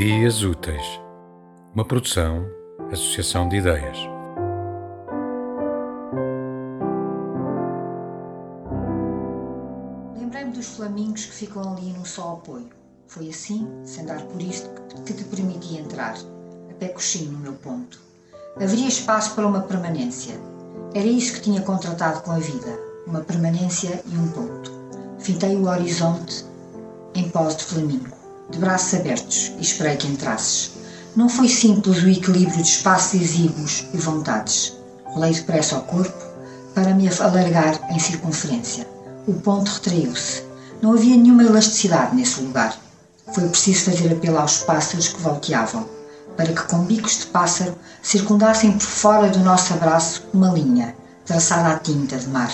Dias Úteis, uma produção, associação de ideias. Lembrei-me dos flamingos que ficam ali num só apoio. Foi assim, sem dar por isto, que te permiti entrar, a pé coxinho no meu ponto. Haveria espaço para uma permanência. Era isso que tinha contratado com a vida, uma permanência e um ponto. Fitei o horizonte em pós de flamingo, de braços abertos, e esperei que entrasses. Não foi simples o equilíbrio de espaços exíguos e vontades. Rolei depressa ao corpo para me alargar em circunferência. O ponto retraiu-se. Não havia nenhuma elasticidade nesse lugar. Foi preciso fazer apelo aos pássaros que volteavam, para que com bicos de pássaro circundassem por fora do nosso abraço uma linha, traçada à tinta de mar.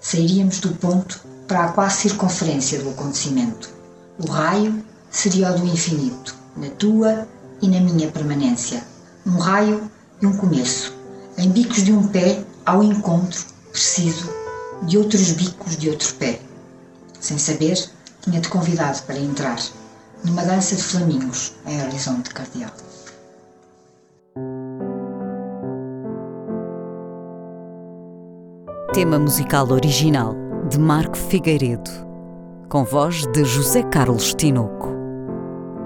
Sairíamos do ponto para a quase circunferência do acontecimento. O raio seria o do infinito, na tua e na minha permanência. Um raio e um começo, em bicos de um pé ao encontro, preciso, de outros bicos de outro pé. Sem saber, tinha-te convidado para entrar numa dança de flamingos em horizonte cardeal. Tema musical original de Marco Figueiredo, com voz de José Carlos Tinoco.